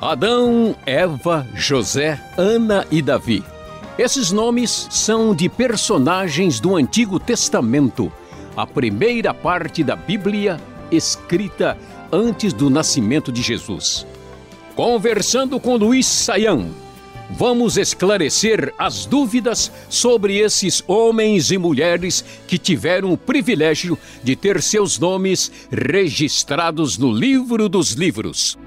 Adão, Eva, José, Ana e Davi. Esses nomes são de personagens do Antigo Testamento, a primeira parte da Bíblia escrita antes do nascimento de Jesus. Conversando com Luiz Saião, vamos esclarecer as dúvidas sobre esses homens e mulheres que tiveram o privilégio de ter seus nomes registrados no livro dos livros.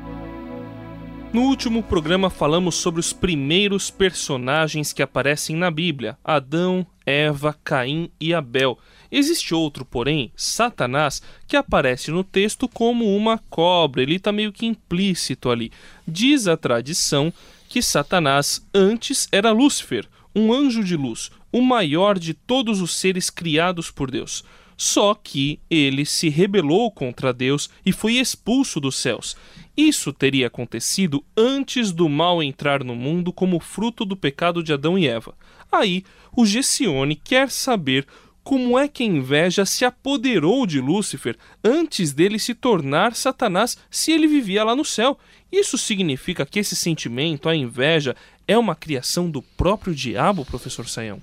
No último programa falamos sobre os primeiros personagens que aparecem na Bíblia: Adão, Eva, Caim e Abel. Existe outro, porém, Satanás, que aparece no texto como uma cobra, ele está meio que implícito ali. Diz a tradição que Satanás antes era Lúcifer, um anjo de luz, o maior de todos os seres criados por Deus. Só que ele se rebelou contra Deus e foi expulso dos céus. Isso teria acontecido antes do mal entrar no mundo como fruto do pecado de Adão e Eva. Aí, o Gessione quer saber como é que a inveja se apoderou de Lúcifer antes dele se tornar Satanás se ele vivia lá no céu. Isso significa que esse sentimento, a inveja, é uma criação do próprio diabo, professor Saião?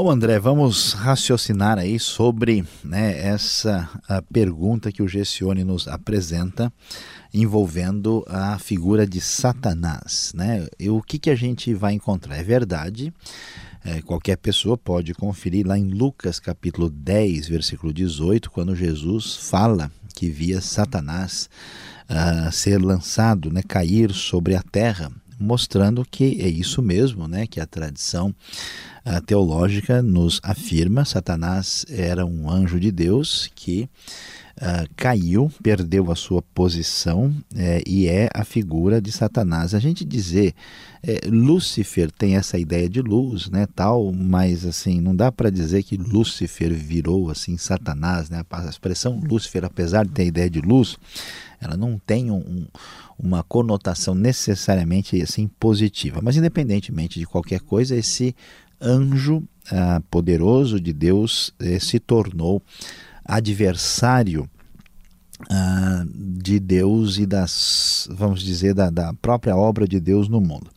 Bom, André, vamos raciocinar aí sobre né, essa pergunta que o Gessione nos apresenta envolvendo a figura de Satanás. Né? E o que, que a gente vai encontrar? É verdade, é, qualquer pessoa pode conferir lá em Lucas capítulo 10, versículo 18, quando Jesus fala que via Satanás uh, ser lançado, né, cair sobre a terra mostrando que é isso mesmo, né, que a tradição teológica nos afirma. Satanás era um anjo de Deus que uh, caiu, perdeu a sua posição é, e é a figura de Satanás. A gente dizer é, Lúcifer tem essa ideia de luz, né, tal, mas assim não dá para dizer que Lúcifer virou assim Satanás, né? A expressão Lúcifer, apesar de ter a ideia de luz, ela não tem um, uma conotação necessariamente assim positiva. Mas independentemente de qualquer coisa, esse anjo ah, poderoso de Deus eh, se tornou adversário ah, de Deus e das, vamos dizer, da, da própria obra de Deus no mundo.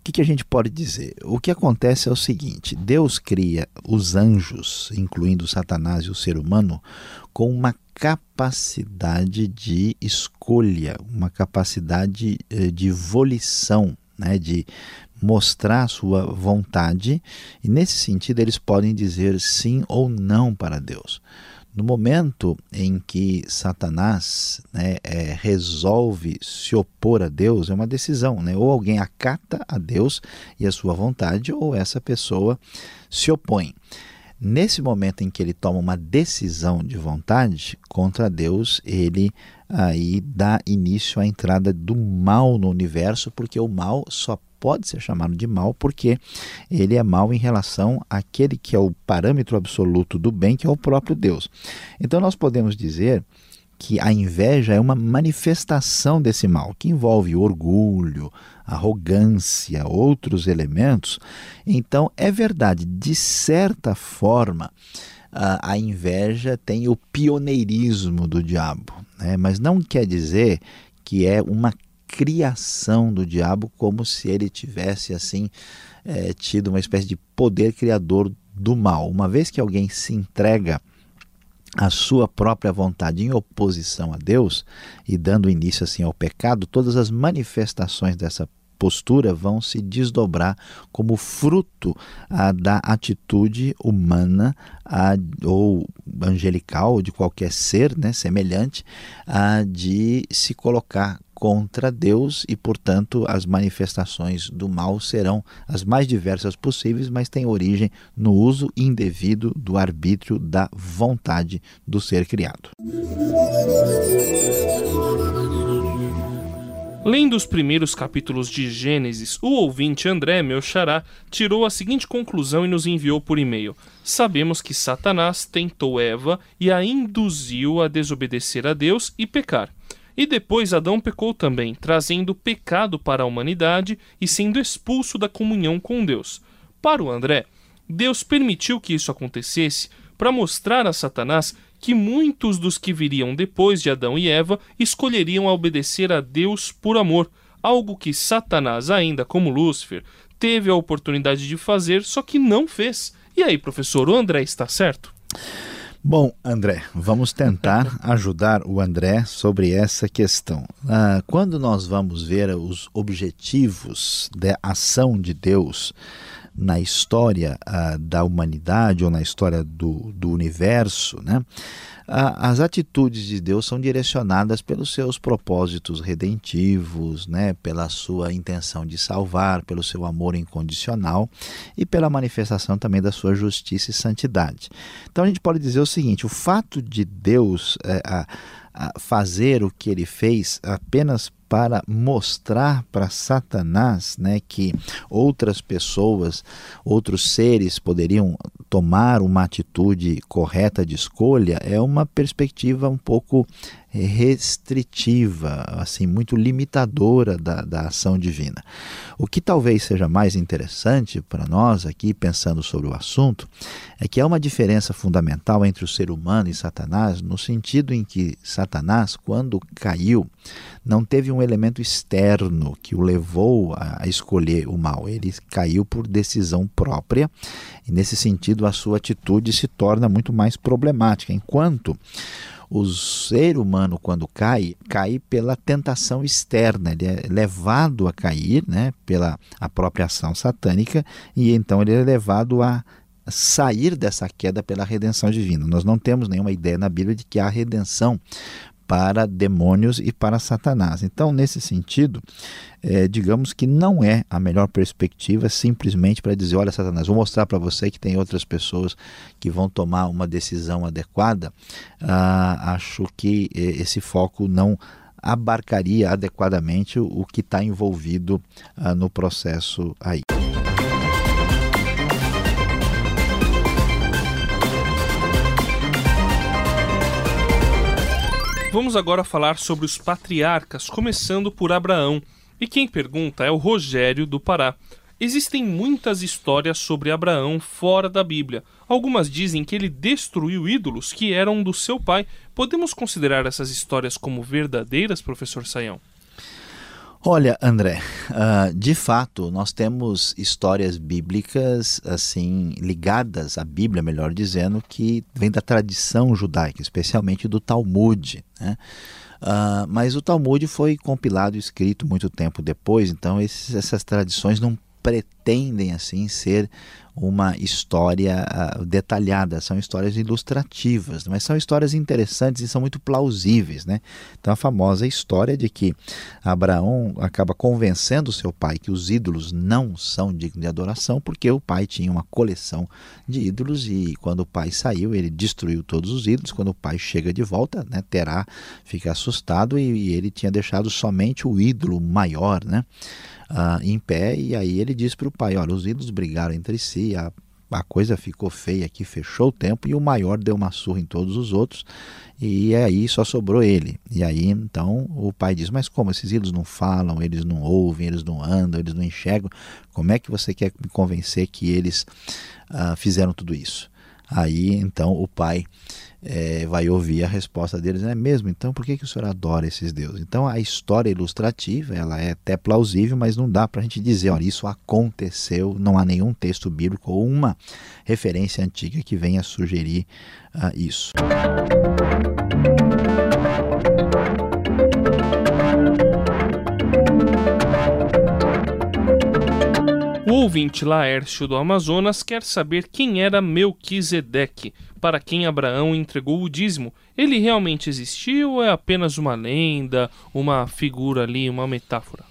O que, que, a gente pode dizer? O que acontece é o seguinte: Deus cria os anjos, incluindo Satanás e o ser humano, com uma capacidade de escolha, uma capacidade eh, de volição, né, de mostrar sua vontade, e nesse sentido eles podem dizer sim ou não para Deus. No momento em que Satanás né, é, resolve se opor a Deus, é uma decisão, né? ou alguém acata a Deus e a sua vontade, ou essa pessoa se opõe. Nesse momento em que ele toma uma decisão de vontade contra Deus, ele aí dá início à entrada do mal no universo, porque o mal só pode ser chamado de mal porque ele é mal em relação àquele que é o parâmetro absoluto do bem, que é o próprio Deus. Então nós podemos dizer que a inveja é uma manifestação desse mal, que envolve orgulho, arrogância, outros elementos. Então é verdade, de certa forma, a, inveja tem o pioneirismo do diabo, né? mas não quer dizer que é uma criação do diabo, como se ele tivesse assim é, tido uma espécie de poder criador do mal. Uma vez que alguém se entrega à sua própria vontade em oposição a Deus e dando início assim ao pecado, todas as manifestações dessa postura vão se desdobrar como fruto ah, da atitude humana ah, ou angelical de qualquer ser né, semelhante ah, de se colocar contra Deus e, portanto, as manifestações do mal serão as mais diversas possíveis, mas têm origem no uso indevido do arbítrio da vontade do ser criado. Lendo os primeiros capítulos de Gênesis, o ouvinte André, meu xará, tirou a seguinte conclusão e nos enviou por e-mail. Sabemos que Satanás tentou Eva e a induziu a desobedecer a Deus e pecar. E depois Adão pecou também, trazendo pecado para a humanidade e sendo expulso da comunhão com Deus. Para o André, Deus permitiu que isso acontecesse para mostrar a Satanás que muitos dos que viriam depois de Adão e Eva escolheriam obedecer a Deus por amor, algo que Satanás, ainda como Lúcifer, teve a oportunidade de fazer, só que não fez. E aí, professor, o André está certo? Bom, André, vamos tentar ajudar o André sobre essa questão. Ah, quando nós vamos ver os objetivos da ação de Deus na história ah, da humanidade ou na história do, do universo, né? as atitudes de Deus são direcionadas pelos seus propósitos redentivos, né, pela sua intenção de salvar, pelo seu amor incondicional e pela manifestação também da sua justiça e santidade. Então a gente pode dizer o seguinte: o fato de Deus é, a, fazer o que ele fez apenas para mostrar para Satanás né, que outras pessoas, outros seres poderiam tomar uma atitude correta de escolha, é uma perspectiva um pouco restritiva, assim, muito limitadora da, da ação divina. O que talvez seja mais interessante para nós aqui, pensando sobre o assunto, é que há uma diferença fundamental entre o ser humano e Satanás, no sentido em que Satanás, quando caiu, não teve um elemento externo que o levou a escolher o mal. Ele caiu por decisão própria e, nesse sentido, a sua atitude se torna muito mais problemática. Enquanto o ser humano, quando cai, cai pela tentação externa, ele é levado a cair né, pela a própria ação satânica e então ele é levado a sair dessa queda pela redenção divina. Nós não temos nenhuma ideia na Bíblia de que há redenção para demônios e para Satanás. Então, nesse sentido, é, digamos que não é a melhor perspectiva simplesmente para dizer: olha, Satanás, vou mostrar para você que tem outras pessoas que vão tomar uma decisão adequada. Ah, acho que é, esse foco não abarcaria adequadamente o, que está envolvido ah, no processo aí. Vamos agora falar sobre os patriarcas, começando por Abraão. E quem pergunta é o Rogério do Pará. Existem muitas histórias sobre Abraão fora da Bíblia. Algumas dizem que ele destruiu ídolos que eram do seu pai. Podemos considerar essas histórias como verdadeiras, professor Saião? Olha, André, uh, de fato, nós temos histórias bíblicas assim ligadas à Bíblia, melhor dizendo, que vem da tradição judaica, especialmente do Talmud. Né? Uh, mas o Talmud foi compilado e escrito muito tempo depois, então esses, essas tradições não pretendem assim ser uma história uh, detalhada, são histórias ilustrativas, mas são histórias interessantes e são muito plausíveis. Né? Então, a famosa história de que Abraão acaba convencendo seu pai que os ídolos não são dignos de adoração, porque o pai tinha uma coleção de ídolos e quando o pai saiu, ele destruiu todos os ídolos. Quando o pai chega de volta, né, Terá fica assustado e, e ele tinha deixado somente o ídolo maior, né? uh, em pé, e aí ele diz para o pai: Olha, os ídolos brigaram entre si, a, a coisa ficou feia aqui, fechou o tempo, e o maior deu uma surra em todos os outros, e aí só sobrou ele. E aí então o pai diz: Mas como esses ídolos não falam, eles não ouvem, eles não andam, eles não enxergam, como é que você quer me convencer que eles uh, fizeram tudo isso? Aí então o pai é, vai ouvir a resposta deles, é mesmo? Então por que, que o senhor adora esses deuses? Então a história ilustrativa ela é até plausível, mas não dá para a gente dizer, olha, isso aconteceu, não há nenhum texto bíblico ou uma referência antiga que venha sugerir uh, isso. O ouvinte Laércio do Amazonas quer saber quem era Melquisedeque, para quem Abraão entregou o dízimo. Ele realmente existiu ou é apenas uma lenda, uma figura ali, uma metáfora?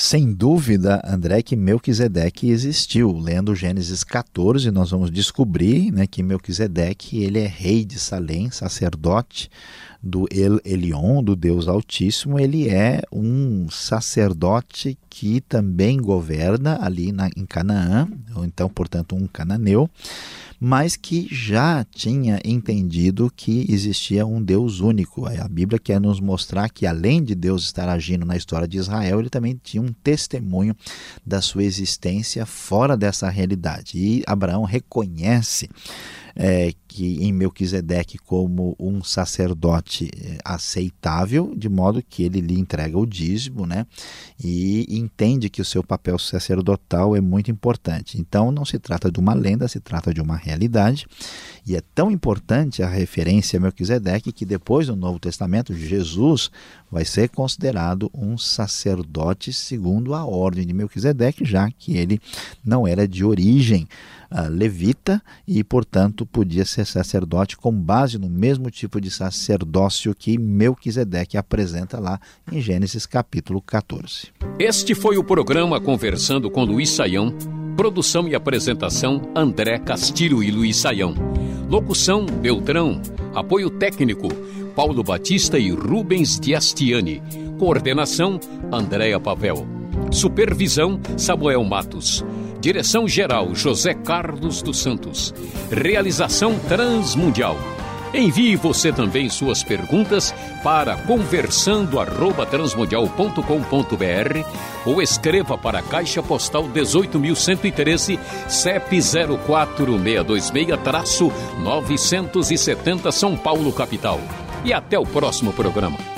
Sem dúvida, André, que Melquisedeque existiu. Lendo Gênesis 14, nós vamos descobrir né, que Melquisedeque ele é rei de Salém, sacerdote do El Elion, do Deus Altíssimo. Ele é um sacerdote que também governa ali na, em Canaã, ou então, portanto, um cananeu mas que já tinha entendido que existia um Deus único. A Bíblia quer nos mostrar que, além de Deus estar agindo na história de Israel, ele também tinha um testemunho da sua existência fora dessa realidade. E Abraão reconhece é, que em Melquisedeque como um sacerdote é, aceitável, de modo que ele lhe entrega o dízimo, né? E entende que o seu papel sacerdotal é muito importante. Então não se trata de uma lenda, se trata de uma realidade. E é tão importante a referência a Melquisedeque que depois do Novo Testamento Jesus vai ser considerado um sacerdote segundo a ordem de Melquisedeque, já que ele não era de origem levita e, portanto, podia ser sacerdote com base no mesmo tipo de sacerdócio que Melquisedeque apresenta lá em Gênesis capítulo 14. Este foi o programa Conversando com Luiz Saião. Produção e apresentação André Castilho e Luiz Saião. Locução Beltrão. Apoio técnico Paulo Batista e Rubens Diastiani. Coordenação Andréa Pavel. Supervisão Samuel Matos. Direção-geral José Carlos dos Santos. Realização Transmundial. Envie você também suas perguntas para conversando@transmundial.com.br ou escreva para a Caixa Postal 18.113, CEP 04626-970 São Paulo, capital. E até o próximo programa.